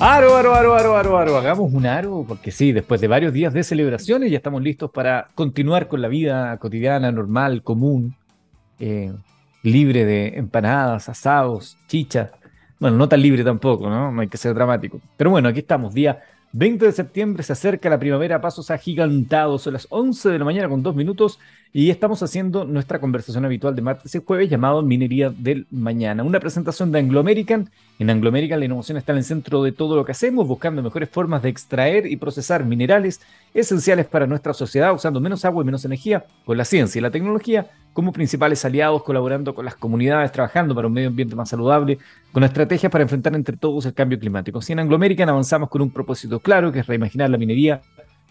Aro, aro, aro, aro, aro, aro. Hagamos un aro, porque sí, después de varios días de celebraciones ya estamos listos para continuar con la vida cotidiana, normal, común, eh, libre de empanadas, asados, chichas. Bueno, no tan libre tampoco, ¿no? No hay que ser dramático. Pero bueno, aquí estamos, día 20 de septiembre, se acerca la primavera pasos agigantados. Son las 11 de la mañana con dos minutos y estamos haciendo nuestra conversación habitual de martes y jueves llamado Minería del Mañana. Una presentación de Anglo American. En Anglo American la innovación está en el centro de todo lo que hacemos, buscando mejores formas de extraer y procesar minerales esenciales para nuestra sociedad, usando menos agua y menos energía, con la ciencia y la tecnología como principales aliados, colaborando con las comunidades, trabajando para un medio ambiente más saludable, con estrategias para enfrentar entre todos el cambio climático. Si en Anglo American avanzamos con un propósito claro, que es reimaginar la minería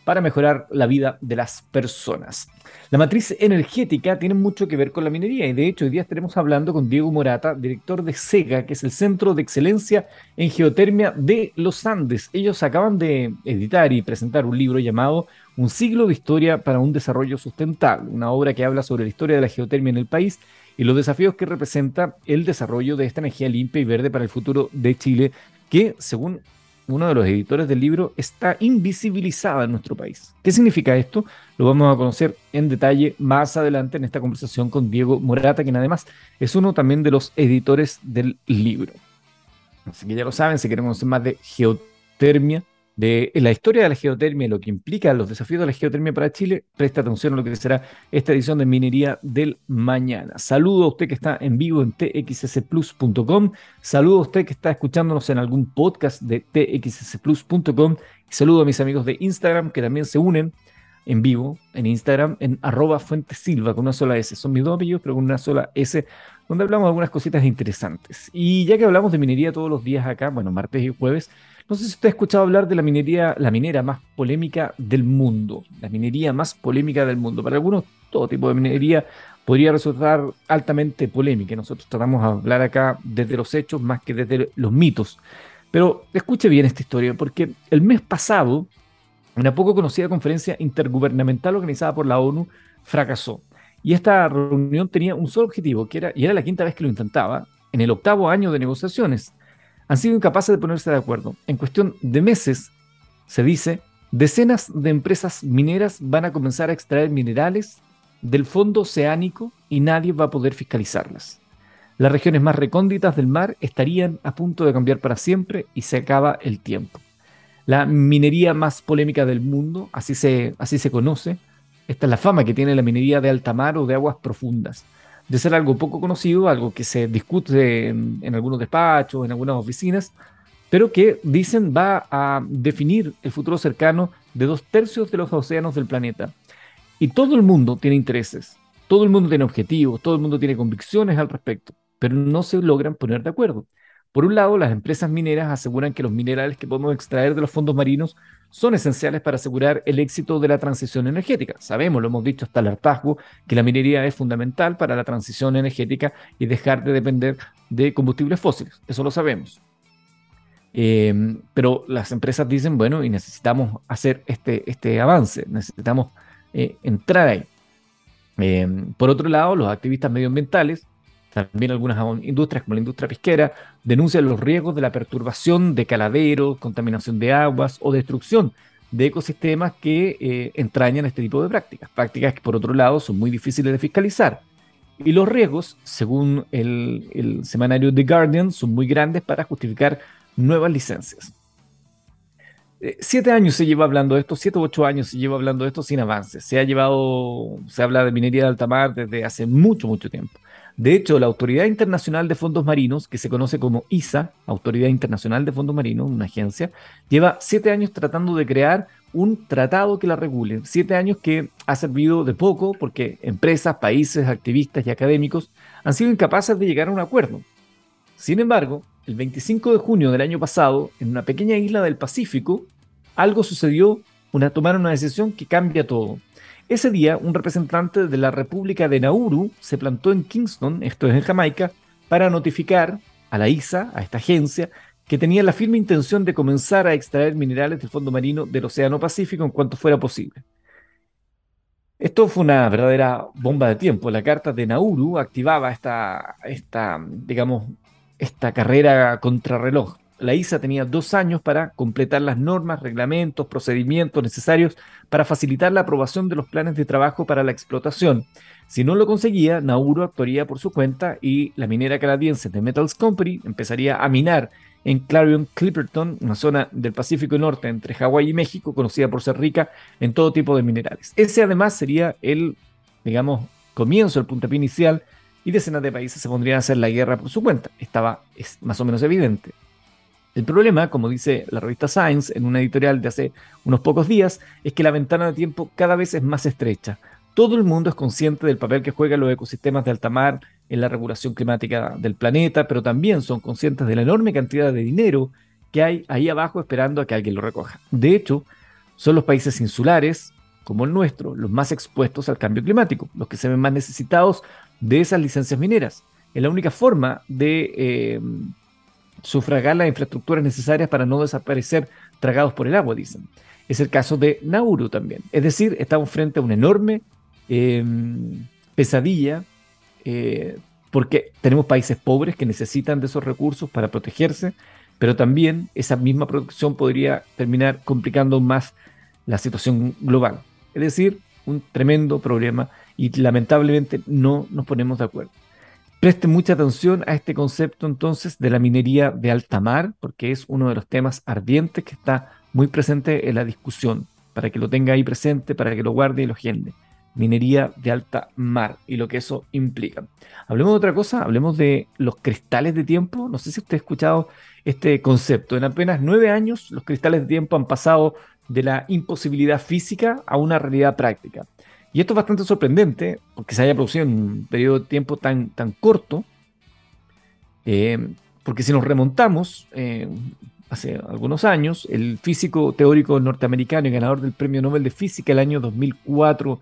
para mejorar la vida de las personas. La matriz energética tiene mucho que ver con la minería y de hecho hoy día estaremos hablando con Diego Morata, director de SEGA, que es el Centro de Excelencia en Geotermia de los Andes. Ellos acaban de editar y presentar un libro llamado Un siglo de historia para un desarrollo sustentable, una obra que habla sobre la historia de la geotermia en el país y los desafíos que representa el desarrollo de esta energía limpia y verde para el futuro de Chile, que según uno de los editores del libro, está invisibilizada en nuestro país. ¿Qué significa esto? Lo vamos a conocer en detalle más adelante en esta conversación con Diego Morata, quien además es uno también de los editores del libro. Así que ya lo saben, si quieren conocer más de geotermia, de la historia de la geotermia y lo que implica los desafíos de la geotermia para Chile, presta atención a lo que será esta edición de Minería del Mañana. Saludo a usted que está en vivo en txsplus.com, saludo a usted que está escuchándonos en algún podcast de txsplus.com saludo a mis amigos de Instagram que también se unen en vivo en Instagram en arroba fuentesilva con una sola S. Son mis dos apellidos, pero con una sola S, donde hablamos de algunas cositas interesantes. Y ya que hablamos de minería todos los días acá, bueno, martes y jueves, no sé si usted ha escuchado hablar de la minería, la minera más polémica del mundo, la minería más polémica del mundo. Para algunos, todo tipo de minería podría resultar altamente polémica. Nosotros tratamos de hablar acá desde los hechos más que desde los mitos. Pero escuche bien esta historia, porque el mes pasado, una poco conocida conferencia intergubernamental organizada por la ONU fracasó. Y esta reunión tenía un solo objetivo, que era, y era la quinta vez que lo intentaba, en el octavo año de negociaciones, han sido incapaces de ponerse de acuerdo. En cuestión de meses, se dice, decenas de empresas mineras van a comenzar a extraer minerales del fondo oceánico y nadie va a poder fiscalizarlas. Las regiones más recónditas del mar estarían a punto de cambiar para siempre y se acaba el tiempo. La minería más polémica del mundo, así se, así se conoce, esta es la fama que tiene la minería de alta mar o de aguas profundas de ser algo poco conocido, algo que se discute en, algunos despachos, en algunas oficinas, pero que dicen va a definir el futuro cercano de dos tercios de los océanos del planeta. Y todo el mundo tiene intereses, todo el mundo tiene objetivos, todo el mundo tiene convicciones al respecto, pero no se logran poner de acuerdo. Por un lado, las empresas mineras aseguran que los minerales que podemos extraer de los fondos marinos son esenciales para asegurar el éxito de la transición energética. Sabemos, lo hemos dicho hasta el hartazgo, que la minería es fundamental para la transición energética y dejar de depender de combustibles fósiles. Eso lo sabemos. Em, pero las empresas dicen, bueno, y necesitamos hacer este, este avance, necesitamos eh, entrar ahí. Em, por otro lado, los activistas medioambientales también algunas industrias, como la industria pesquera, denuncian los riesgos de la perturbación de caladeros, contaminación de aguas o destrucción de ecosistemas que eh, entrañan este tipo de prácticas. Prácticas que, por otro lado, son muy difíciles de fiscalizar. Y los riesgos, según el, semanario The Guardian, son muy grandes para justificar nuevas licencias. Eh, siete años se lleva hablando de esto, siete u ocho años se lleva hablando de esto sin avances. Se ha llevado, se habla de minería de alta mar desde hace mucho, mucho tiempo. De hecho, la Autoridad Internacional de Fondos Marinos, que se conoce como ISA, Autoridad Internacional de Fondos Marinos, una agencia, lleva siete años tratando de crear un tratado que la regule. Siete años que ha servido de poco porque empresas, países, activistas y académicos han sido incapaces de llegar a un acuerdo. Sin embargo, el 25 de junio del año pasado, en una pequeña isla del Pacífico, algo sucedió, una, tomaron una decisión que cambia todo. Ese día, un representante de la República de Nauru se plantó en Kingston, esto es en Jamaica, para notificar a la ISA, a esta agencia, que tenía la firme intención de comenzar a extraer minerales del fondo marino del Océano Pacífico en cuanto fuera posible. Esto fue una verdadera bomba de tiempo. La carta de Nauru activaba esta, esta digamos, esta carrera contrarreloj. La ISA tenía dos años para completar las normas, reglamentos, procedimientos necesarios para facilitar la aprobación de los planes de trabajo para la explotación. Si no lo conseguía, Nauru actuaría por su cuenta y la minera canadiense de Metals Company empezaría a minar en Clarion Clipperton, una zona del Pacífico Norte entre Hawái y México, conocida por ser rica en todo tipo de minerales. Ese además sería el, digamos, comienzo, el puntapié inicial, y decenas de países se pondrían a hacer la guerra por su cuenta. Estaba es más o menos evidente. El problema, como dice la revista Science en una editorial de hace unos pocos días, es que la ventana de tiempo cada vez es más estrecha. Todo el mundo es consciente del papel que juegan los ecosistemas de alta mar en la regulación climática del planeta, pero también son conscientes de la enorme cantidad de dinero que hay ahí abajo esperando a que alguien lo recoja. De hecho, son los países insulares, como el nuestro, los más expuestos al cambio climático, los que se ven más necesitados de esas licencias mineras. Es la única forma de eh, sufragar las infraestructuras necesarias para no desaparecer tragados por el agua, dicen. Es el caso de Nauru también. Es decir, estamos frente a una enorme eh, pesadilla eh, porque tenemos países pobres que necesitan de esos recursos para protegerse, pero también esa misma protección podría terminar complicando más la situación global. Es decir, un tremendo problema y lamentablemente no nos ponemos de acuerdo. Preste mucha atención a este concepto entonces de la minería de alta mar, porque es uno de los temas ardientes que está muy presente en la discusión, para que lo tenga ahí presente, para que lo guarde y lo agende minería de alta mar y lo que eso implica. Hablemos de otra cosa, hablemos de los cristales de tiempo. No sé si usted ha escuchado este concepto. En apenas nueve años, los cristales de tiempo han pasado de la imposibilidad física a una realidad práctica. Y esto es bastante sorprendente porque se haya producido en un periodo de tiempo tan, tan corto. Eh, porque si nos remontamos eh, hace algunos años, el físico teórico norteamericano y ganador del Premio Nobel de Física el año 2004,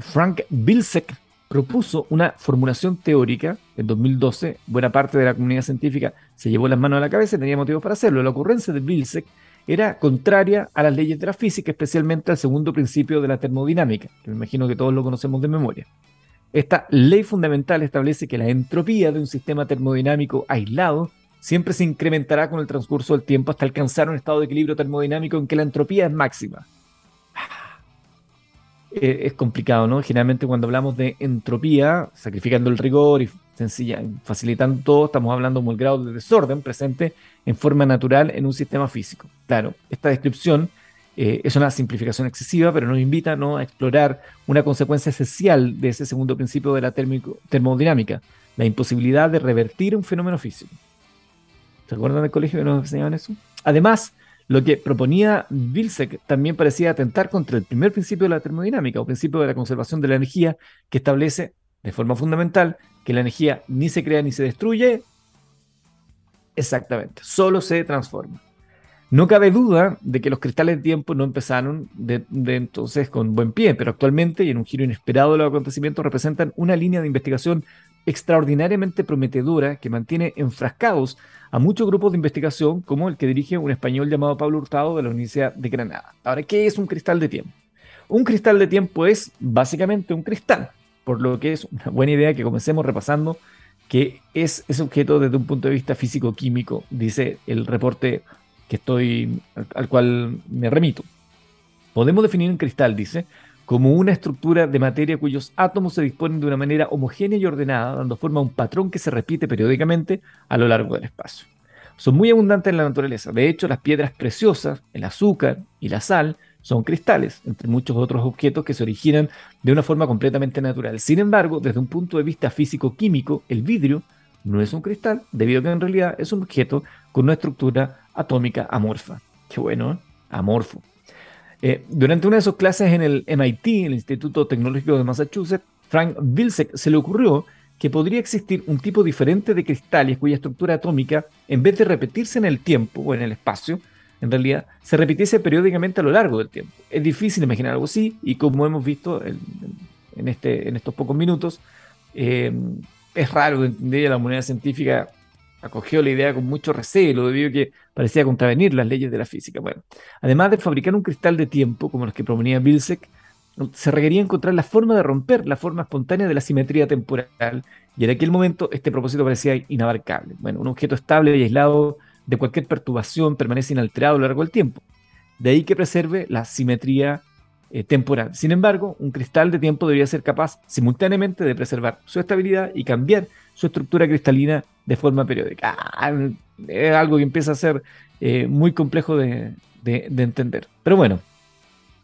Frank Bilsek propuso una formulación teórica en 2012. Buena parte de la comunidad científica se llevó las manos a la cabeza y tenía motivos para hacerlo. La ocurrencia de Bilsek era contraria a las leyes de la física, especialmente al segundo principio de la termodinámica, que me imagino que todos lo conocemos de memoria. Esta ley fundamental establece que la entropía de un sistema termodinámico aislado siempre se incrementará con el transcurso del tiempo hasta alcanzar un estado de equilibrio termodinámico en que la entropía es máxima. Eh, es complicado, ¿no? Generalmente cuando hablamos de entropía, sacrificando el rigor y sencilla, facilitando todo, estamos hablando de un grado de desorden presente en forma natural en un sistema físico. Claro, esta descripción eh, es una simplificación excesiva, pero nos invita ¿no? a explorar una consecuencia esencial de ese segundo principio de la termodinámica, la imposibilidad de revertir un fenómeno físico. ¿Se acuerdan del colegio que nos enseñaban eso? Además, lo que proponía Vilsek también parecía atentar contra el primer principio de la termodinámica o principio de la conservación de la energía que establece de forma fundamental que la energía ni se crea ni se destruye. Exactamente, solo se transforma. No cabe duda de que los cristales de tiempo no empezaron de, entonces con buen pie, pero actualmente y en un giro inesperado de los acontecimientos representan una línea de investigación extraordinariamente prometedora que mantiene enfrascados a muchos grupos de investigación, como el que dirige un español llamado Pablo Hurtado de la Universidad de Granada. Ahora, ¿qué es un cristal de tiempo? Un cristal de tiempo es básicamente un cristal, por lo que es una buena idea que comencemos repasando qué es ese objeto desde un punto de vista físico-químico, dice el reporte que estoy, al cual me remito. Podemos definir un cristal, dice, como una estructura de materia cuyos átomos se disponen de una manera homogénea y ordenada, dando forma a un patrón que se repite periódicamente a lo largo del espacio. Son muy abundantes en la naturaleza. De hecho, las piedras preciosas, el azúcar y la sal son cristales, entre muchos otros objetos que se originan de una forma completamente natural. Sin embargo, desde un punto de vista físico-químico, el vidrio no es un cristal, debido a que en realidad es un objeto con una estructura atómica amorfa. Qué bueno, ¿eh? Amorfo. Eh, durante una de sus clases en el MIT, el Instituto Tecnológico de Massachusetts, Frank Wilczek se le ocurrió que podría existir un tipo diferente de cristales cuya estructura atómica, en vez de repetirse en el tiempo o en el espacio, en realidad se repitiese periódicamente a lo largo del tiempo. Es difícil imaginar algo así y como hemos visto en, este, estos pocos minutos, eh, es raro entender la comunidad científica acogió la idea con mucho recelo debido a que parecía contravenir las leyes de la física. Bueno, además de fabricar un cristal de tiempo como los que proponía Bilsek, se requería encontrar la forma de romper la forma espontánea de la simetría temporal y en aquel momento este propósito parecía inabarcable. Bueno, un objeto estable y aislado de cualquier perturbación permanece inalterado a lo largo del tiempo. De ahí que preserve la simetría eh, temporal. Sin embargo, un cristal de tiempo debería ser capaz simultáneamente de preservar su estabilidad y cambiar su estructura cristalina de forma periódica. Ah, es algo que empieza a ser eh, muy complejo de, entender. Pero bueno,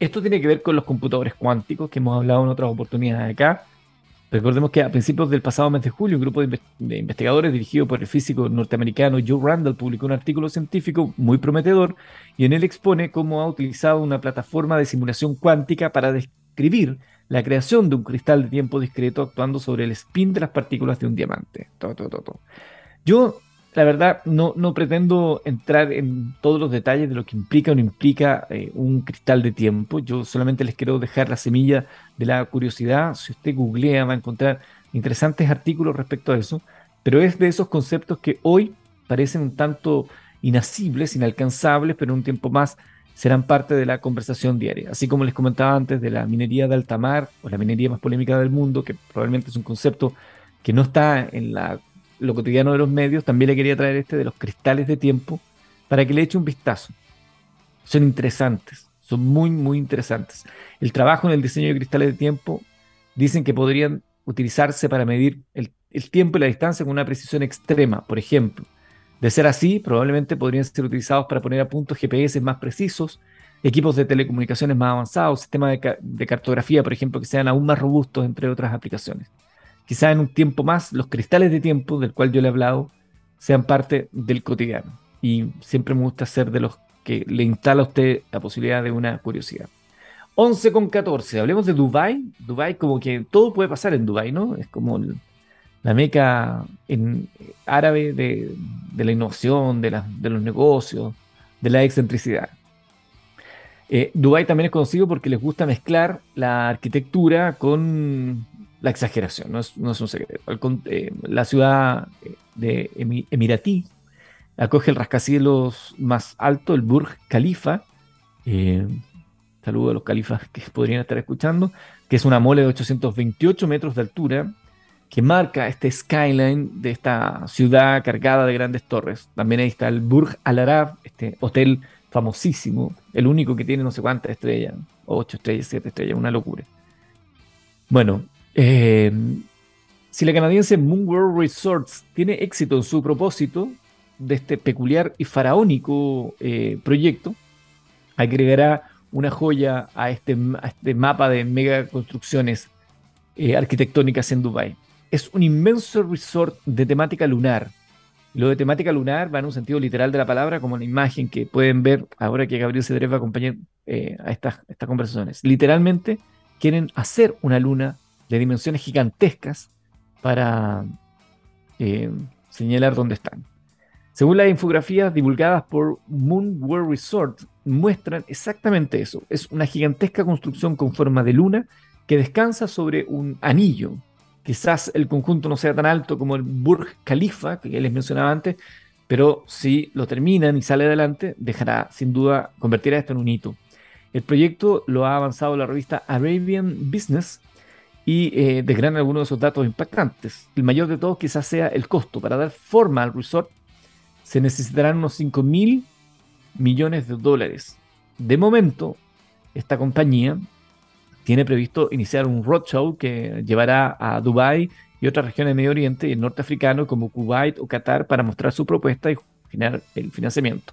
esto tiene que ver con los computadores cuánticos que hemos hablado en otras oportunidades acá. Recordemos que a principios del pasado mes de julio, un grupo de, investigadores dirigido por el físico norteamericano Joe Randall publicó un artículo científico muy prometedor y en él expone cómo ha utilizado una plataforma de simulación cuántica para describir la creación de un cristal de tiempo discreto actuando sobre el spin de las partículas de un diamante. Yo la verdad, no, no pretendo entrar en todos los detalles de lo que implica o no implica eh, un cristal de tiempo. Yo solamente les quiero dejar la semilla de la curiosidad. Si usted googlea, va a encontrar interesantes artículos respecto a eso. Pero es de esos conceptos que hoy parecen un tanto inasibles, inalcanzables, pero un tiempo más serán parte de la conversación diaria. Así como les comentaba antes de la minería de alta mar o la minería más polémica del mundo, que probablemente es un concepto que no está en la lo cotidiano de los medios, también le quería traer este de los cristales de tiempo para que le eche un vistazo. Son interesantes, son muy, muy interesantes. El trabajo en el diseño de cristales de tiempo dicen que podrían utilizarse para medir el, tiempo y la distancia con una precisión extrema, por ejemplo. De ser así, probablemente podrían ser utilizados para poner a punto GPS más precisos, equipos de telecomunicaciones más avanzados, sistemas de cartografía, por ejemplo, que sean aún más robustos, entre otras aplicaciones quizá en un tiempo más, los cristales de tiempo del cual yo le he hablado sean parte del cotidiano. Y siempre me gusta ser de los que le instala a usted la posibilidad de una curiosidad. 11 con 14, hablemos de Dubai. Dubai como que todo puede pasar en Dubai, ¿no? Es como la meca en árabe de, la innovación, de, los negocios, de la excentricidad. Eh, Dubai también es conocido porque les gusta mezclar la arquitectura con la exageración, no es, un secreto. Eh, la ciudad eh, de Emiratí acoge el rascacielos más alto, el Burj Khalifa. Eh, saludo a los califas que podrían estar escuchando, que es una mole de 828 metros de altura que marca este skyline de esta ciudad cargada de grandes torres. También ahí está el Burj Al Arab, este hotel famosísimo, el único que tiene no sé cuántas estrellas, 8 estrellas, 7 estrellas, una locura. Bueno, eh, si la canadiense Moon World Resorts tiene éxito en su propósito de este peculiar y faraónico eh, proyecto, agregará una joya a este, este mapa de mega construcciones eh, arquitectónicas en Dubai. Es un inmenso resort de temática lunar. Lo de temática lunar va en un sentido literal de la palabra, como la imagen que pueden ver ahora que Gabriel Cedrés va a acompañar a estas, estas conversaciones. Literalmente quieren hacer una luna de dimensiones gigantescas para eh, señalar dónde están. Según las infografías divulgadas por Moon World Resort, muestran exactamente eso. Es una gigantesca construcción con forma de luna que descansa sobre un anillo. Quizás el conjunto no sea tan alto como el Burj Khalifa, que les mencionaba antes, pero si lo terminan y sale adelante, dejará sin duda convertir a esto en un hito. El proyecto lo ha avanzado la revista Arabian Business y eh, desgranan algunos de esos datos impactantes. El mayor de todos quizás sea el costo. Para dar forma al resort se necesitarán unos 5 mil millones de dólares. De momento, esta compañía tiene previsto iniciar un roadshow que llevará a Dubái y otras regiones de Medio Oriente y el norte africano como Kuwait o Qatar para mostrar su propuesta y generar el financiamiento.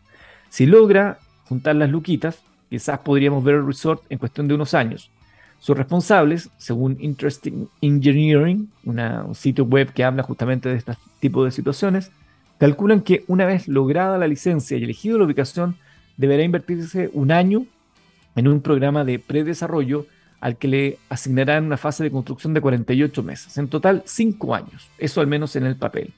Si logra juntar las luquitas, quizás podríamos ver el resort en cuestión de unos años. Sus responsables, según Interesting Engineering, un sitio web que habla justamente de este tipo de situaciones, calculan que una vez lograda la licencia y elegido la ubicación, deberá invertirse un año en un programa de predesarrollo al que le asignarán una fase de construcción de 48 meses. En total, 5 años. Eso al menos en el papel.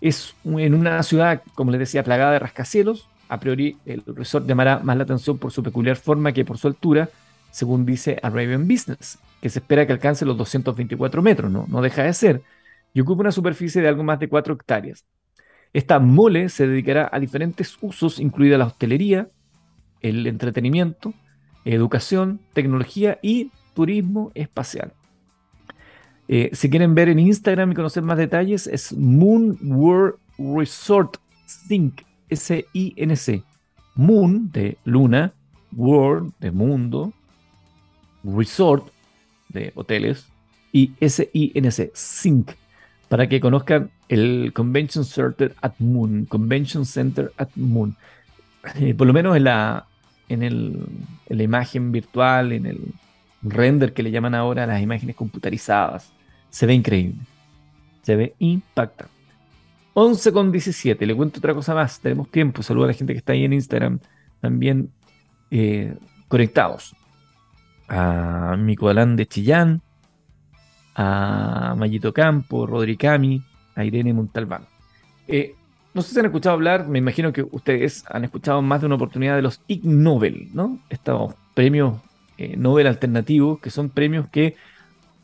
Es en una ciudad, como les decía, plagada de rascacielos. A priori, el resort llamará más la atención por su peculiar forma que por su altura, según dice Arabian Business, que se espera que alcance los 224 metros, ¿no? deja de ser, y ocupa una superficie de algo más de 4 hectáreas. Esta mole se dedicará a diferentes usos, incluida la hostelería, el entretenimiento, educación, tecnología y turismo espacial. Eh, si quieren ver en Instagram y conocer más detalles, es Moon World Resort Sync S-I-N-C. Moon de luna, World de mundo, Resort de hoteles y S-I-N-C, Sync, para que conozcan el Convention Center at Moon, Convention Center at Moon. Eh, por lo menos en la, en, el, la imagen virtual, en el render que le llaman ahora las imágenes computarizadas, se ve increíble. Se ve impactante. 11 con 17. Le cuento otra cosa más. Tenemos tiempo. Saludo a la gente que está ahí en Instagram. También eh, conectados. A Mico Alán de Chillán. A Mayito Campo, Rodri Cami, a Irene Montalbán. Eh, no sé si han escuchado hablar, me imagino que ustedes han escuchado más de una oportunidad de los Ig Nobel, ¿no? Estos premios eh, Nobel alternativos, que son premios que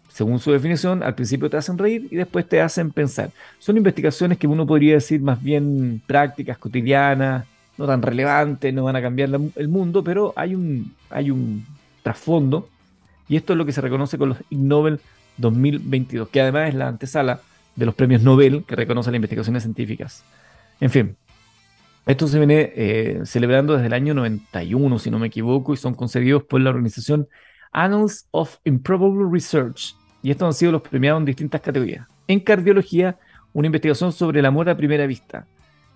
según su definición, al principio te hacen reír y después te hacen pensar. Son investigaciones que uno podría decir más bien prácticas, cotidianas, no tan relevantes, no van a cambiar el mundo, pero hay un, hay un trasfondo y esto es lo que se reconoce con los Ig Nobel 2022, que además es la antesala de los premios Nobel que reconocen las investigaciones científicas. En fin, esto se viene eh, celebrando desde el año 91, si no me equivoco, y son concedidos por la organización Annals of Improbable Research, y estos han sido los premiados en distintas categorías. En cardiología, una investigación sobre el amor a primera vista.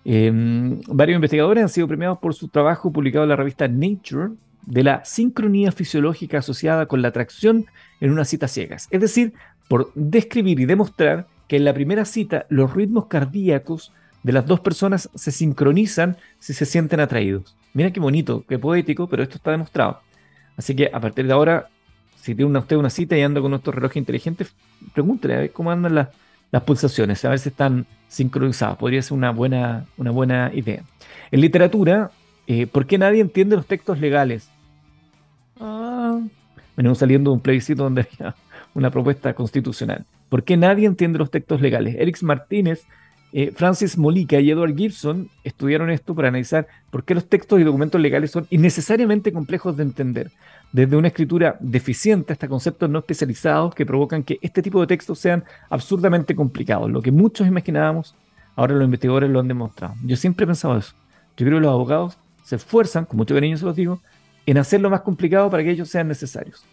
Em, varios investigadores han sido premiados por su trabajo publicado en la revista Nature de la sincronía fisiológica asociada con la atracción en una cita ciegas. Es decir, por describir y demostrar que en la primera cita los ritmos cardíacos de las dos personas se sincronizan si se sienten atraídos. Mira qué bonito, qué poético, pero esto está demostrado. Así que a partir de ahora si tiene usted una cita y anda con nuestro reloj inteligente, pregúntele a ver cómo andan las, pulsaciones, a ver si están sincronizadas. Podría ser una buena, una buena idea. En literatura, eh, ¿por qué nadie entiende los textos legales? Venimos saliendo de un plebiscito donde había una propuesta constitucional. ¿Por qué nadie entiende los textos legales? Erix Martínez, eh, Francis Molica y Edward Gibson estudiaron esto para analizar por qué los textos y documentos legales son innecesariamente complejos de entender desde una escritura deficiente hasta conceptos no especializados que provocan que este tipo de textos sean absurdamente complicados. Lo que muchos imaginábamos, ahora los investigadores lo han demostrado. Yo siempre he pensado eso. Yo creo que los abogados se esfuerzan, con mucho cariño se los digo, en hacerlo más complicado para que ellos sean necesarios.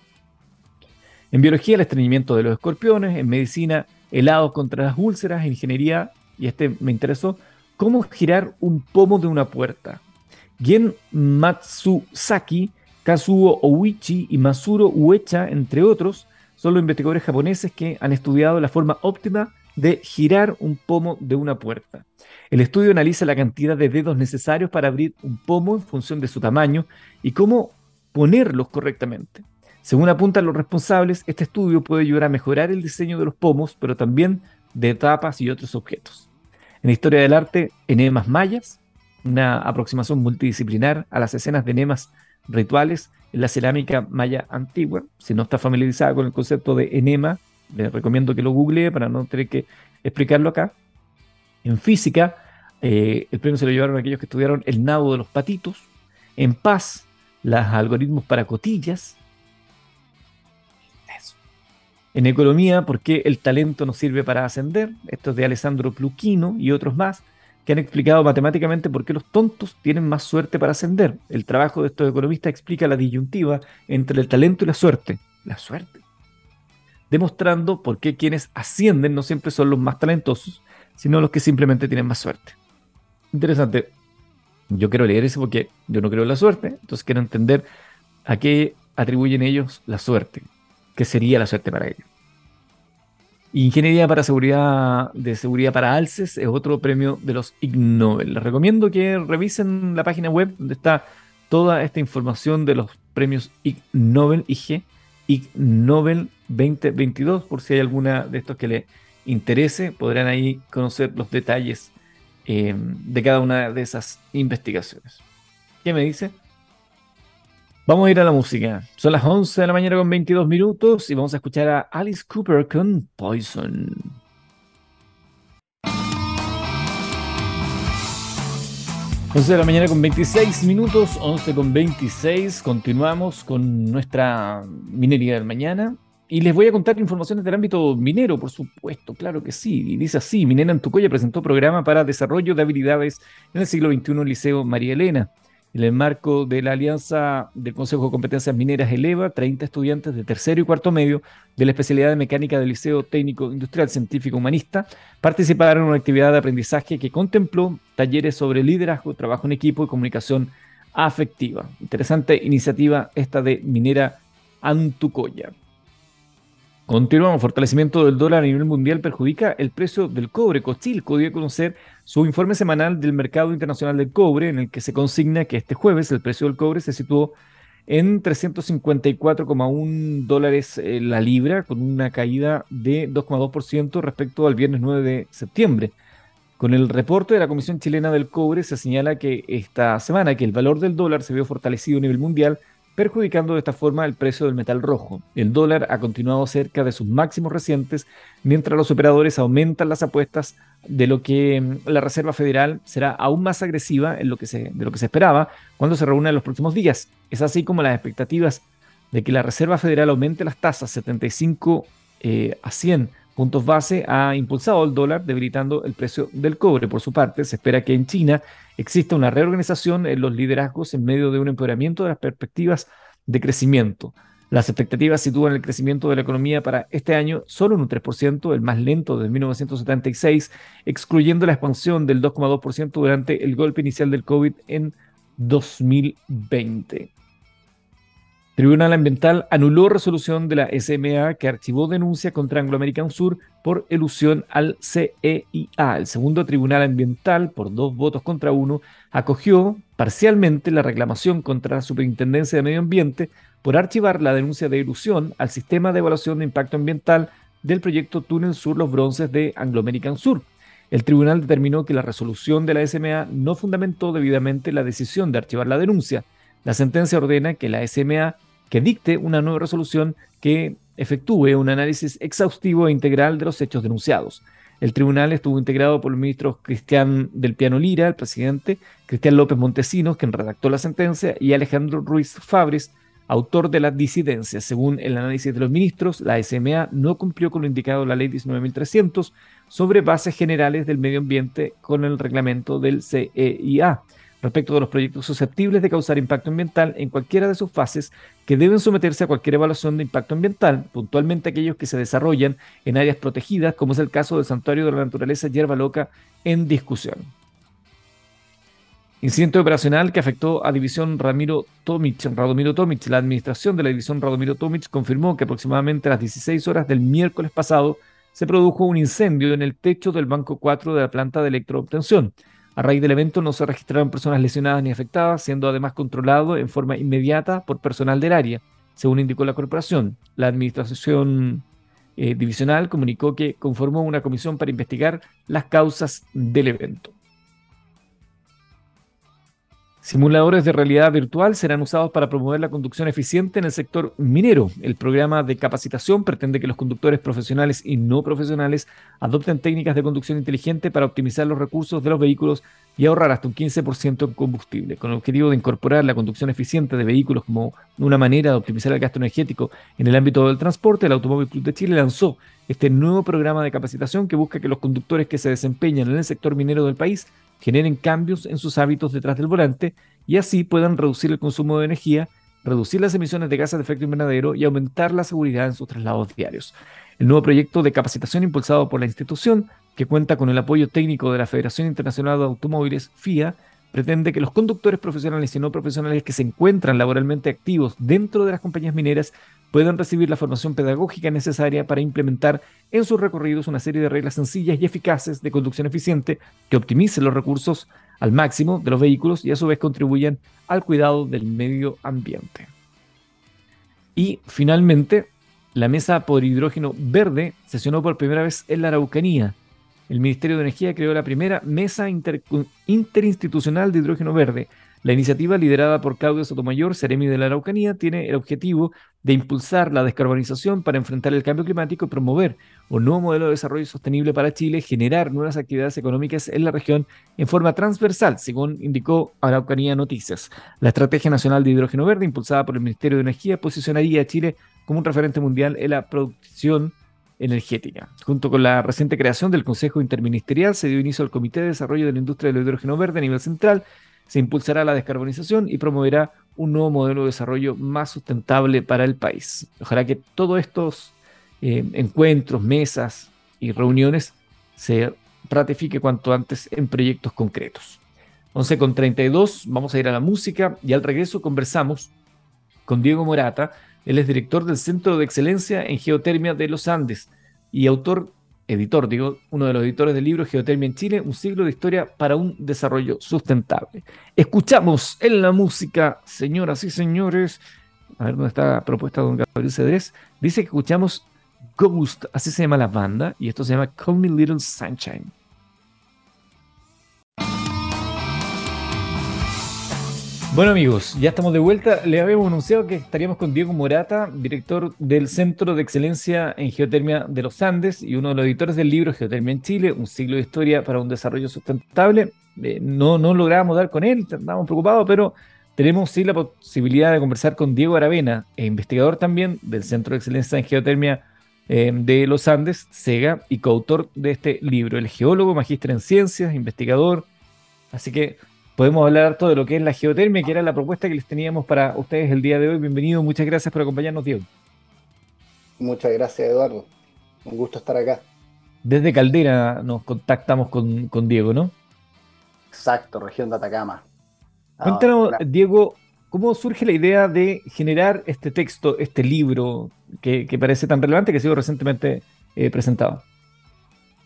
En biología, el estreñimiento de los escorpiones, en medicina, helados contra las úlceras, en ingeniería, y este me interesó, cómo girar un pomo de una puerta. Gen Matsusaki Kazuo Ouichi y Masuro Uecha, entre otros, son los investigadores japoneses que han estudiado la forma óptima de girar un pomo de una puerta. El estudio analiza la cantidad de dedos necesarios para abrir un pomo en función de su tamaño y cómo ponerlos correctamente. Según apuntan los responsables, este estudio puede ayudar a mejorar el diseño de los pomos, pero también de tapas y otros objetos. En historia del arte, enemas mayas, una aproximación multidisciplinar a las escenas de enemas rituales en la cerámica maya antigua. Si no está familiarizada con el concepto de enema, le recomiendo que lo googlee para no tener que explicarlo acá. En física, eh, el premio se lo llevaron aquellos que estudiaron el nado de los patitos. En paz, los algoritmos para cotillas. En economía, ¿por qué el talento no sirve para ascender? Esto es de Alessandro Pluquino y otros más que han explicado matemáticamente por qué los tontos tienen más suerte para ascender. El trabajo de estos economistas explica la disyuntiva entre el talento y la suerte. La suerte. Demostrando por qué quienes ascienden no siempre son los más talentosos, sino los que simplemente tienen más suerte. Interesante. Yo quiero leer eso porque yo no creo en la suerte, entonces quiero entender a qué atribuyen ellos la suerte. ¿Qué sería la suerte para ellos? Ingeniería para seguridad de seguridad para alces es otro premio de los Ig Nobel. Les recomiendo que revisen la página web donde está toda esta información de los premios Ig Nobel IG, Ig Nobel 2022, por si hay alguna de estos que les interese, podrán ahí conocer los detalles eh, de cada una de esas investigaciones. ¿Qué me dice? Vamos a ir a la música. Son las 11 de la mañana con 22 minutos y vamos a escuchar a Alice Cooper con Poison. 11 de la mañana con 26 minutos, 11 con 26. Continuamos con nuestra minería del mañana. y les voy a contar informaciones del ámbito minero, por supuesto, claro que sí. Y dice así, Minera Antucoya presentó programa para desarrollo de habilidades en el siglo XXI Liceo María Elena. En el marco de la alianza del Consejo de Competencias Mineras eleva 30 estudiantes de tercero y cuarto medio de la especialidad de mecánica del Liceo Técnico Industrial Científico Humanista participaron en una actividad de aprendizaje que contempló talleres sobre liderazgo, trabajo en equipo y comunicación afectiva. Interesante iniciativa esta de Minera Antucoya. Continuamos, fortalecimiento del dólar a nivel mundial perjudica el precio del cobre. Cochilco dio a conocer su informe semanal del mercado internacional del cobre, en el que se consigna que este jueves el precio del cobre se situó en 354,1 dólares la libra, con una caída de 2,2% respecto al viernes 9 de septiembre. Con el reporte de la Comisión Chilena del Cobre se señala que esta semana que el valor del dólar se vio fortalecido a nivel mundial perjudicando de esta forma el precio del metal rojo. El dólar ha continuado cerca de sus máximos recientes, mientras los operadores aumentan las apuestas de lo que mm, la Reserva Federal será aún más agresiva en lo que se, de lo que se esperaba cuando se reúne en los próximos días. Es así como las expectativas de que la Reserva Federal aumente las tasas 75 eh, a 100 puntos base ha impulsado el dólar, debilitando el precio del cobre. Por su parte, se espera que en China exista una reorganización en los liderazgos en medio de un empeoramiento de las perspectivas de crecimiento. Las expectativas sitúan el crecimiento de la economía para este año solo en un 3%, el más lento desde 1976, excluyendo la expansión del 2,2% durante el golpe inicial del COVID en 2020. Tribunal Ambiental anuló resolución de la SMA que archivó denuncia contra Anglo American Sur por elusión al CEIA. El segundo Tribunal Ambiental, por dos votos contra uno, acogió parcialmente la reclamación contra la Superintendencia de Medio Ambiente por archivar la denuncia de ilusión al sistema de evaluación de impacto ambiental del proyecto Túnel Sur Los Bronces de Anglo American Sur. El tribunal determinó que la resolución de la SMA no fundamentó debidamente la decisión de archivar la denuncia la sentencia ordena que la SMA que dicte una nueva resolución que efectúe un análisis exhaustivo e integral de los hechos denunciados. El tribunal estuvo integrado por el ministro Cristian del Piano Lira, el presidente, Cristian López Montesinos, quien redactó la sentencia, y Alejandro Ruiz Fabres, autor de la disidencia. Según el análisis de los ministros, la SMA no cumplió con lo indicado en la ley 19.300 sobre bases generales del medio ambiente con el reglamento del CEIA respecto de los proyectos susceptibles de causar impacto ambiental en cualquiera de sus fases que deben someterse a cualquier evaluación de impacto ambiental, puntualmente aquellos que se desarrollan en áreas protegidas, como es el caso del Santuario de la Naturaleza Hierba Loca en discusión. Incidente operacional que afectó a División Ramiro Tomic. Radomiro Tomic, la administración de la División Radomiro Tomic confirmó que aproximadamente a las 16 horas del miércoles pasado se produjo un incendio en el techo del Banco 4 de la planta de electroobtención. A raíz del evento no se registraron personas lesionadas ni afectadas, siendo además controlado en forma inmediata por personal del área, según indicó la corporación. La administración eh, divisional comunicó que conformó una comisión para investigar las causas del evento. Simuladores de realidad virtual serán usados para promover la conducción eficiente en el sector minero. El programa de capacitación pretende que los conductores profesionales y no profesionales adopten técnicas de conducción inteligente para optimizar los recursos de los vehículos y ahorrar hasta un 15% en combustible, con el objetivo de incorporar la conducción eficiente de vehículos como una manera de optimizar el gasto energético en el ámbito del transporte. El Automóvil Club de Chile lanzó este nuevo programa de capacitación que busca que los conductores que se desempeñan en el sector minero del país generen cambios en sus hábitos detrás del volante y así puedan reducir el consumo de energía, reducir las emisiones de gases de efecto invernadero y aumentar la seguridad en sus traslados diarios. El nuevo proyecto de capacitación impulsado por la institución, que cuenta con el apoyo técnico de la Federación Internacional de Automóviles, FIA, pretende que los conductores profesionales y no profesionales que se encuentran laboralmente activos dentro de las compañías mineras puedan recibir la formación pedagógica necesaria para implementar en sus recorridos una serie de reglas sencillas y eficaces de conducción eficiente que optimicen los recursos al máximo de los vehículos y a su vez contribuyan al cuidado del medio ambiente. Y finalmente, la mesa por hidrógeno verde sesionó por primera vez en la Araucanía el Ministerio de Energía creó la primera mesa interinstitucional de hidrógeno verde. La iniciativa liderada por Claudio Sotomayor, Seremi de la Araucanía, tiene el objetivo de impulsar la descarbonización para enfrentar el cambio climático y promover un nuevo modelo de desarrollo sostenible para Chile, generar nuevas actividades económicas en la región en forma transversal, según indicó Araucanía Noticias. La Estrategia Nacional de Hidrógeno Verde, impulsada por el Ministerio de Energía, posicionaría a Chile como un referente mundial en la producción energética. Junto con la reciente creación del Consejo Interministerial, se dio inicio al Comité de Desarrollo de la Industria del Hidrógeno Verde a nivel central, se impulsará la descarbonización y promoverá un nuevo modelo de desarrollo más sustentable para el país. Ojalá que todos estos eh, encuentros, mesas y reuniones se ratifique cuanto antes en proyectos concretos. 11 con 32, vamos a ir a la música y al regreso conversamos con Diego Morata. Él es director del Centro de Excelencia en Geotermia de los Andes y autor editor, digo, uno de los editores del libro Geotermia en Chile, un siglo de historia para un desarrollo sustentable. Escuchamos en la música, señoras y señores, a ver dónde está la propuesta don Gabriel Cedrés, dice que escuchamos Ghost, así se llama la banda, y esto se llama Call Me Little Sunshine. Bueno amigos, ya estamos de vuelta. Le habíamos anunciado que estaríamos con Diego Morata, director del Centro de Excelencia en Geotermia de los Andes y uno de los editores del libro Geotermia en Chile, un siglo de historia para un desarrollo sustentable. Eh, no, no logramos dar con él, estábamos preocupados, pero tenemos sí la posibilidad de conversar con Diego Aravena, e investigador también del Centro de Excelencia en Geotermia eh, de los Andes, SEGA, y coautor de este libro. El geólogo, magíster en ciencias, investigador. Así que podemos hablar todo de lo que es la geotermia, que era la propuesta que les teníamos para ustedes el día de hoy. Bienvenido, muchas gracias por acompañarnos, Diego. Muchas gracias, Eduardo. Un gusto estar acá. Desde Caldera nos contactamos con, Diego, ¿no? Exacto, región de Atacama. Ah, Cuéntanos, Diego, ¿cómo surge la idea de generar este texto, este libro que, parece tan relevante que ha sido recientemente eh, presentado?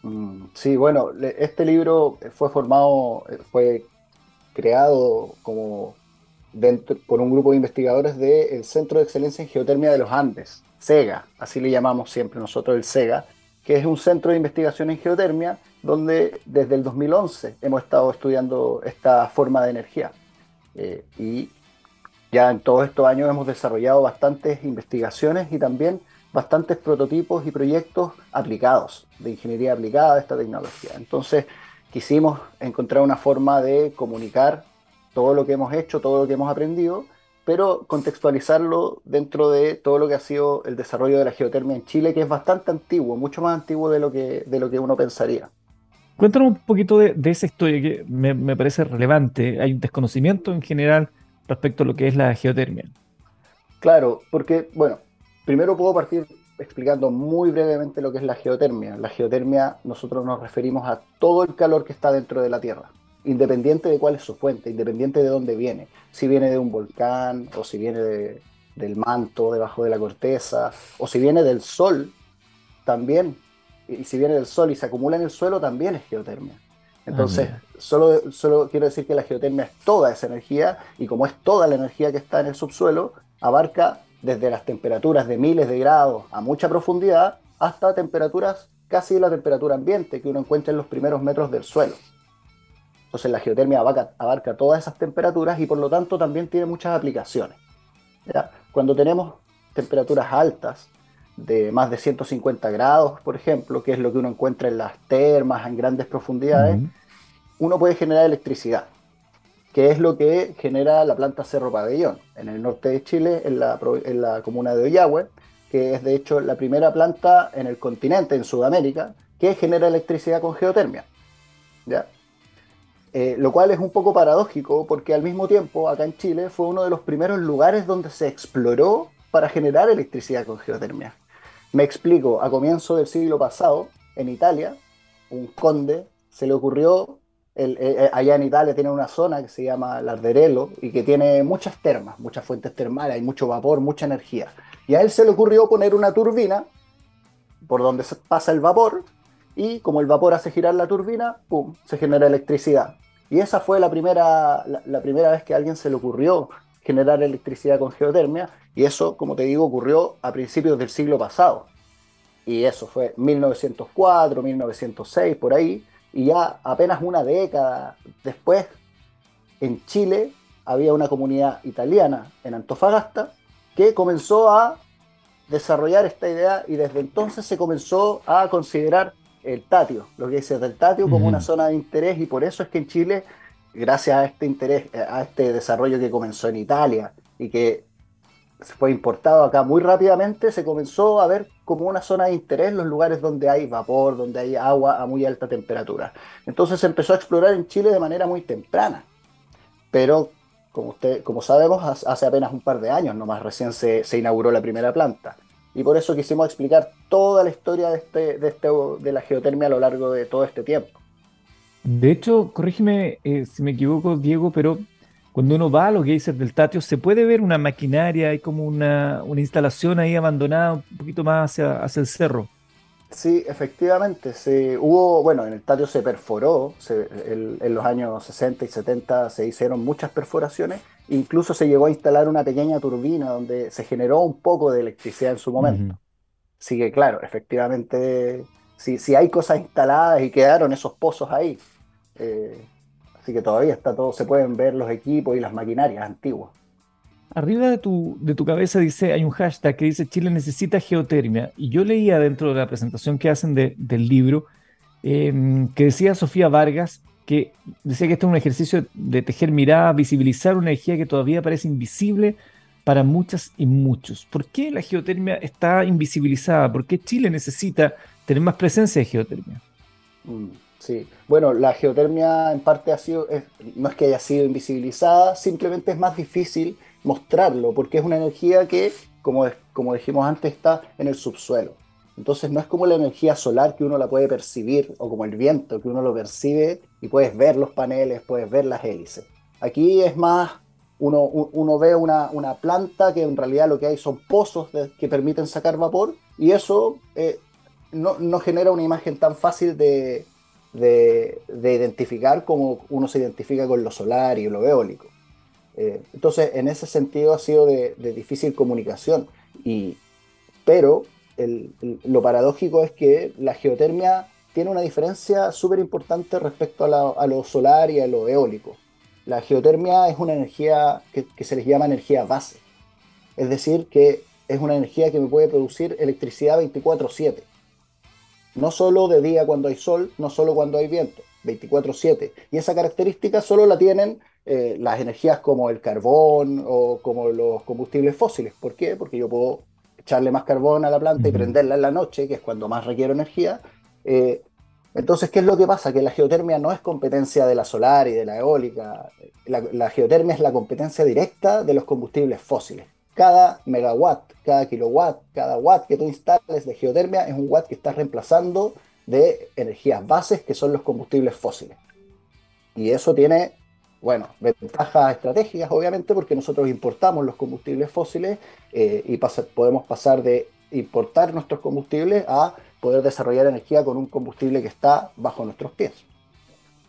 Mm, sí, bueno, este libro fue formado, eh, fue creado como dentro, por un grupo de investigadores del Centro de Excelencia en Geotermia de los Andes, SEGA, así le llamamos siempre nosotros el SEGA, que es un centro de investigación en geotermia donde desde el 2011 hemos estado estudiando esta forma de energía. Eh, y ya en todos estos años hemos desarrollado bastantes investigaciones y también bastantes prototipos y proyectos aplicados, de ingeniería aplicada a esta tecnología. Entonces, quisimos encontrar una forma de comunicar todo lo que hemos hecho, todo lo que hemos aprendido, pero contextualizarlo dentro de todo lo que ha sido el desarrollo de la geotermia en Chile, que es bastante antiguo, mucho más antiguo de lo que, de lo que uno pensaría. Cuéntanos un poquito de, esa historia que me, me, parece relevante. Hay un desconocimiento en general respecto a lo que es la geotermia. Claro, porque, bueno, primero puedo partir explicando muy brevemente lo que es la geotermia. La geotermia nosotros nos referimos a todo el calor que está dentro de la Tierra, independiente de cuál es su fuente, independiente de dónde viene. Si viene de un volcán o si viene del manto debajo de la corteza o si viene del sol, también. Y si viene del sol y se acumula en el suelo, también es geotermia. Entonces, ah, solo, solo quiero decir que la geotermia es toda esa energía y como es toda la energía que está en el subsuelo, abarca desde las temperaturas de miles de grados a mucha profundidad hasta temperaturas casi la temperatura ambiente que uno encuentra en los primeros metros del suelo. Entonces la geotermia abarca, todas esas temperaturas y por lo tanto también tiene muchas aplicaciones. Cuando tenemos temperaturas altas, de más de 150 grados, por ejemplo, que es lo que uno encuentra en las termas en grandes profundidades, uno puede generar electricidad que es lo que genera la planta Cerro Pabellón, en el norte de Chile, en la, en la comuna de Ollagüe, que es de hecho la primera planta en el continente, en Sudamérica, que genera electricidad con geotermia. ¿ya? Eh, lo cual es un poco paradójico porque al mismo tiempo acá en Chile fue uno de los primeros lugares donde se exploró para generar electricidad con geotermia. Me explico, a comienzo del siglo pasado, en Italia, un conde se le ocurrió eh, eh, allá en Italia tiene una zona que se llama Larderello y que tiene muchas termas, muchas fuentes termales, hay mucho vapor, mucha energía. Y a él se le ocurrió poner una turbina por donde pasa el vapor y como el vapor hace girar la turbina, ¡pum!, se genera electricidad. Y esa fue la primera, la, primera vez que a alguien se le ocurrió generar electricidad con geotermia y eso, como te digo, ocurrió a principios del siglo pasado. Y eso fue 1904, 1906, por ahí y ya apenas una década después, en Chile había una comunidad italiana en Antofagasta que comenzó a desarrollar esta idea y desde entonces se comenzó a considerar el Tatio, lo que dice del Tatio como una zona de interés y por eso es que en Chile, gracias a este interés, a este desarrollo que comenzó en Italia y que fue importado acá muy rápidamente, se comenzó a ver como una zona de interés los lugares donde hay vapor, donde hay agua a muy alta temperatura. Entonces se empezó a explorar en Chile de manera muy temprana. Pero, como, usted, como sabemos, hace apenas un par de años nomás recién se, se inauguró la primera planta. Y por eso quisimos explicar toda la historia de, este, de, este, de la geotermia a lo largo de todo este tiempo. De hecho, corrígeme eh, si me equivoco, Diego, pero cuando uno va a los geysers del Tatio, se puede ver una maquinaria, hay como una, instalación ahí abandonada un poquito más hacia, hacia el cerro. Sí, efectivamente. Se, hubo, bueno, en el Tatio se perforó, en los años 60 y 70 se hicieron muchas perforaciones, incluso se llegó a instalar una pequeña turbina donde se generó un poco de electricidad en su momento. Así que, claro, efectivamente, si, si hay cosas instaladas y quedaron esos pozos ahí. Eh, Así que todavía está todo, se pueden ver los equipos y las maquinarias antiguas. Arriba de tu, de tu cabeza dice, hay un hashtag que dice Chile necesita geotermia. Y yo leía dentro de la presentación que hacen del libro em, que decía Sofía Vargas que decía que este es un ejercicio de tejer mirada, visibilizar una energía que todavía parece invisible para muchas y muchos. ¿Por qué la geotermia está invisibilizada? ¿Por qué Chile necesita tener más presencia de geotermia? Mm. Sí, bueno, la geotermia en parte ha sido, no es que haya sido invisibilizada, simplemente es más difícil mostrarlo, porque es una energía que, como, como dijimos antes, está en el subsuelo. Entonces no es como la energía solar que uno la puede percibir, o como el viento que uno lo percibe y puedes ver los paneles, puedes ver las hélices. Aquí es más, uno, uno ve una, una, planta que en realidad lo que hay son pozos que permiten sacar vapor y eso eh, no, no genera una imagen tan fácil de, de, identificar como uno se identifica con lo solar y lo eólico. Eh, entonces, en ese sentido ha sido de, difícil comunicación. Y, pero lo paradójico es que la geotermia tiene una diferencia súper importante respecto a, lo solar y a lo eólico. La geotermia es una energía que, que se les llama energía base. Es decir, que es una energía que me puede producir electricidad 24/7 no solo de día cuando hay sol, no solo cuando hay viento, 24/7. Y esa característica solo la tienen eh, las energías como el carbón o como los combustibles fósiles. ¿Por qué? Porque yo puedo echarle más carbón a la planta y prenderla en la noche, que es cuando más requiero energía. Eh, entonces, ¿qué es lo que pasa? Que la geotermia no es competencia de la solar y de la eólica. la geotermia es la competencia directa de los combustibles fósiles cada megawatt, cada kilowatt, cada watt que tú instales de geotermia es un watt que estás reemplazando de energías bases que son los combustibles fósiles. Y eso tiene, bueno, ventajas estratégicas obviamente porque nosotros importamos los combustibles fósiles eh, y podemos pasar de importar nuestros combustibles a poder desarrollar energía con un combustible que está bajo nuestros pies.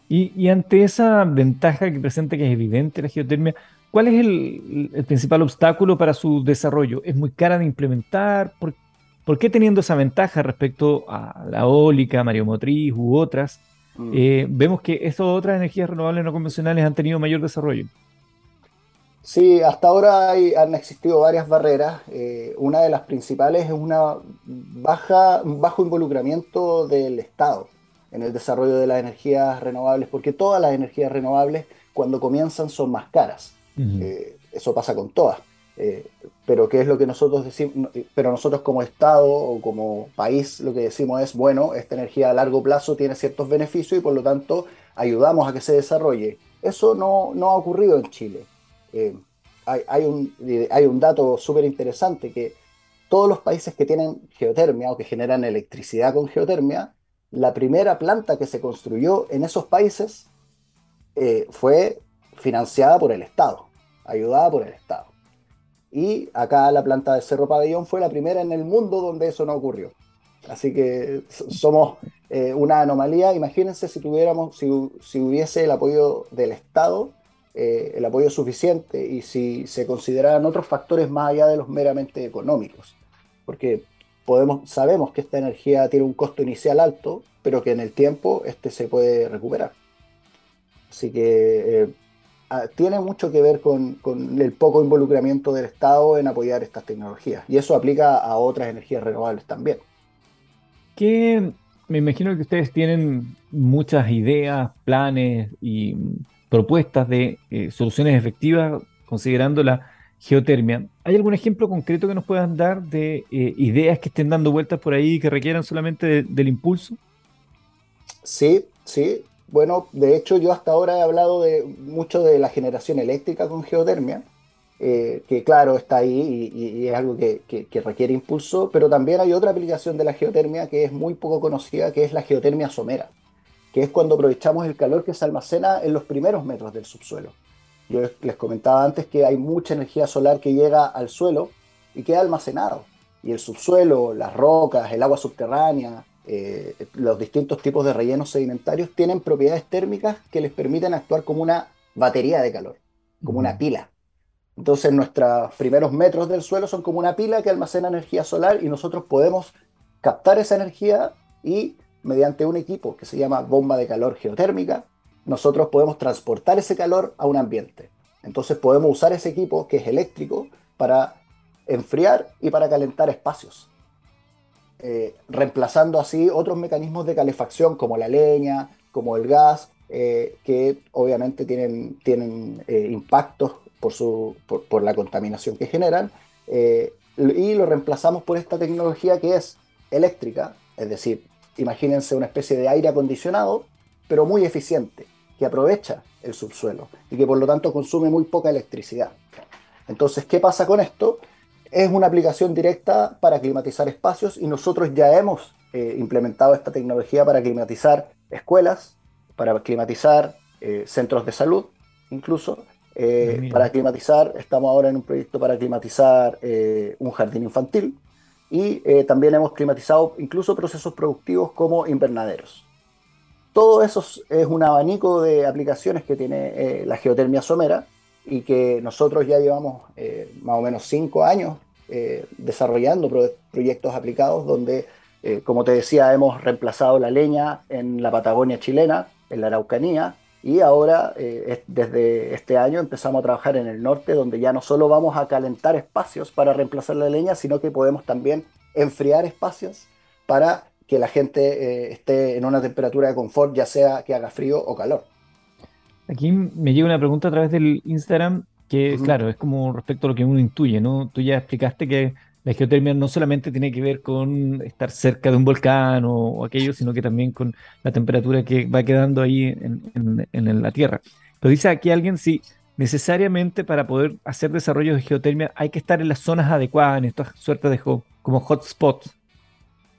Y, y ante esa ventaja que presenta que es evidente la geotermia, ¿Cuál es el, principal obstáculo para su desarrollo? ¿Es muy cara de implementar? ¿Por, qué teniendo esa ventaja respecto a la eólica, mareomotriz u otras, mm. eh, vemos que estas otras energías renovables no convencionales han tenido mayor desarrollo? Sí, hasta ahora han existido varias barreras. Eh, una de las principales es una baja, un bajo involucramiento del Estado en el desarrollo de las energías renovables, porque todas las energías renovables cuando comienzan son más caras. Eh, eso pasa con todas. Eh, pero qué es lo que nosotros decimos, pero nosotros como Estado o como país lo que decimos es, bueno, esta energía a largo plazo tiene ciertos beneficios y por lo tanto ayudamos a que se desarrolle. Eso no, no ha ocurrido en Chile. Eh, hay, un, hay un dato súper interesante que todos los países que tienen geotermia o que generan electricidad con geotermia, la primera planta que se construyó en esos países fue financiada por el Estado ayudada por el Estado. Y acá la planta de Cerro Pabellón fue la primera en el mundo donde eso no ocurrió. Así que somos eh, una anomalía. Imagínense si tuviéramos, si, hubiese el apoyo del Estado, eh, el apoyo suficiente y si se consideraran otros factores más allá de los meramente económicos. Porque podemos, sabemos que esta energía tiene un costo inicial alto, pero que en el tiempo este se puede recuperar. Así que eh, ah, tiene mucho que ver con, el poco involucramiento del Estado en apoyar estas tecnologías. Y eso aplica a otras energías renovables también. Que me imagino que ustedes tienen muchas ideas, planes y propuestas de eh, soluciones efectivas considerando la geotermia. ¿Hay algún ejemplo concreto que nos puedan dar de eh, ideas que estén dando vueltas por ahí que requieran solamente del impulso? Sí, sí. Bueno, de hecho yo hasta ahora he hablado de mucho de la generación eléctrica con geotermia, eh, que claro está ahí y, es algo que, requiere impulso, pero también hay otra aplicación de la geotermia que es muy poco conocida, que es la geotermia somera, que es cuando aprovechamos el calor que se almacena en los primeros metros del subsuelo. Yo les comentaba antes que hay mucha energía solar que llega al suelo y queda almacenado. Y el subsuelo, las rocas, el agua subterránea, eh, los distintos tipos de rellenos sedimentarios tienen propiedades térmicas que les permiten actuar como una batería de calor, como una pila. Entonces nuestros primeros metros del suelo son como una pila que almacena energía solar y nosotros podemos captar esa energía y mediante un equipo que se llama bomba de calor geotérmica, nosotros podemos transportar ese calor a un ambiente. Entonces podemos usar ese equipo que es eléctrico para enfriar y para calentar espacios. Eh, reemplazando así otros mecanismos de calefacción como la leña, como el gas, eh, que obviamente tienen, tienen eh, impactos por, su, por, la contaminación que generan, y lo reemplazamos por esta tecnología que es eléctrica, es decir, imagínense una especie de aire acondicionado, pero muy eficiente, que aprovecha el subsuelo y que por lo tanto consume muy poca electricidad. Entonces, ¿qué pasa con esto? Es una aplicación directa para climatizar espacios y nosotros ya hemos eh, implementado esta tecnología para climatizar escuelas, para climatizar eh, centros de salud, incluso. Eh, para climatizar, estamos ahora en un proyecto para climatizar un jardín infantil y también hemos climatizado incluso procesos productivos como invernaderos. Todo eso es un abanico de aplicaciones que tiene la geotermia somera y que nosotros ya llevamos más o menos cinco años eh, desarrollando proyectos aplicados donde, eh, como te decía, hemos reemplazado la leña en la Patagonia chilena, en la Araucanía, y ahora, eh, desde este año, empezamos a trabajar en el norte, donde ya no solo vamos a calentar espacios para reemplazar la leña, sino que podemos también enfriar espacios para que la gente esté en una temperatura de confort, ya sea que haga frío o calor. Aquí me llega una pregunta a través del Instagram que claro, es como respecto a lo que uno intuye, ¿no? Tú ya explicaste que la geotermia no solamente tiene que ver con estar cerca de un volcán o, aquello, sino que también con la temperatura que va quedando ahí en, en, la Tierra. Pero dice aquí alguien, si necesariamente para poder hacer desarrollo de geotermia hay que estar en las zonas adecuadas, en estas suertes de como hotspots.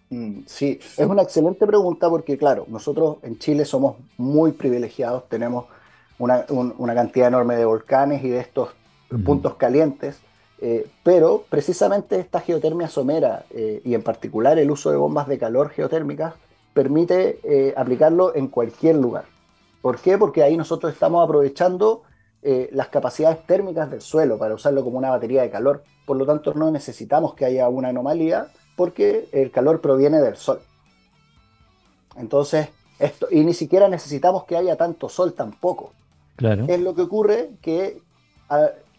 Mm, sí, es una excelente pregunta porque, claro, nosotros en Chile somos muy privilegiados, tenemos una, cantidad enorme de volcanes y de estos puntos calientes, eh, pero precisamente esta geotermia somera eh, y en particular el uso de bombas de calor geotérmicas permite eh, aplicarlo en cualquier lugar. ¿Por qué? Porque ahí nosotros estamos aprovechando las capacidades térmicas del suelo para usarlo como una batería de calor. Por lo tanto, no necesitamos que haya una anomalía porque el calor proviene del sol. Entonces, esto, y ni siquiera necesitamos que haya tanto sol tampoco. Es lo que ocurre que,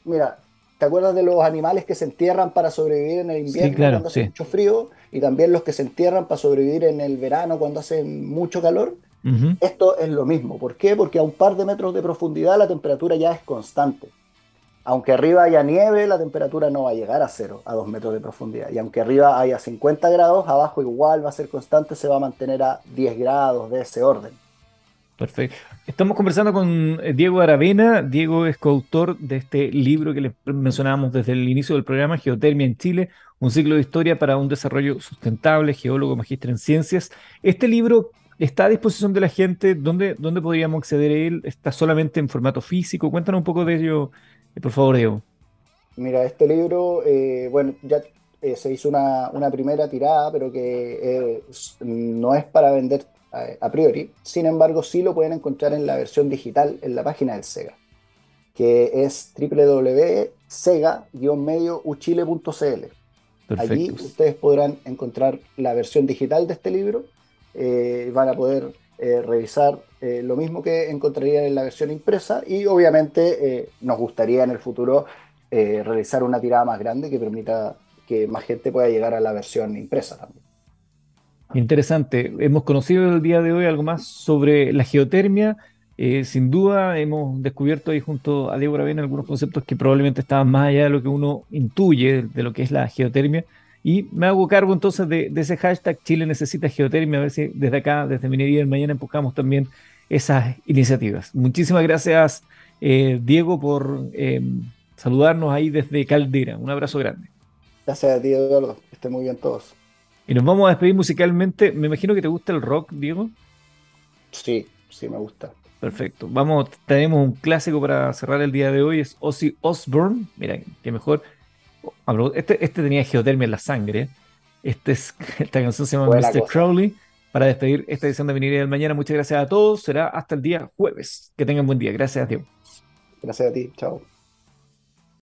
mira, ¿te acuerdas de los animales que se entierran para sobrevivir en el invierno cuando hace mucho frío? Y también los que se entierran para sobrevivir en el verano cuando hace mucho calor. Esto es lo mismo. ¿Por qué? Porque a un par de metros de profundidad la temperatura ya es constante. Aunque arriba haya nieve, la temperatura no va a llegar a cero, a dos metros de profundidad. Y aunque arriba haya 50 grados, abajo igual va a ser constante, se va a mantener a 10 grados de ese orden. Perfecto. Estamos conversando con eh, Diego Aravena. Diego es coautor de este libro que les mencionábamos desde el inicio del programa, Geotermia en Chile, un ciclo de historia para un desarrollo sustentable, geólogo, magíster en ciencias. Este libro está a disposición de la gente. ¿Dónde, dónde podríamos acceder a él? ¿Está solamente en formato físico? Cuéntanos un poco de ello, eh, por favor, Diego. Mira, este libro, eh, bueno, ya se hizo una, una, primera tirada, pero que no es para vender a, priori. Sin embargo, sí lo pueden encontrar en la versión digital en la página del SEGA, que es www.sega-mediouchile.cl. Allí ustedes podrán encontrar la versión digital de este libro, eh, van a poder eh, revisar eh, lo mismo que encontrarían en la versión impresa y obviamente nos gustaría en el futuro realizar una tirada más grande que permita que más gente pueda llegar a la versión impresa también. Interesante. Hemos conocido el día de hoy algo más sobre la geotermia. sin duda hemos descubierto ahí junto a Diego Ravena algunos conceptos que probablemente estaban más allá de lo que uno intuye de lo que es la geotermia. Y me hago cargo entonces de, ese hashtag Chile necesita geotermia, a ver si desde acá, desde Minería del Mañana, empujamos también esas iniciativas. Muchísimas gracias, eh, Diego, por eh, saludarnos ahí desde Caldera. Un abrazo grande. Gracias a ti, Eduardo. Estén muy bien todos. Y nos vamos a despedir musicalmente. Me imagino que te gusta el rock, Diego. Sí, sí, me gusta. Perfecto. Vamos, tenemos un clásico para cerrar el día de hoy, es Ozzy Osbourne. Mira, qué mejor. Este, este tenía geotermia en la sangre. Este es, esta canción se llama Mr. Crowley para despedir esta edición de Minería del Mañana. Muchas gracias a todos. Será hasta el día jueves. Que tengan buen día. Gracias, Diego. Gracias a ti. Chao.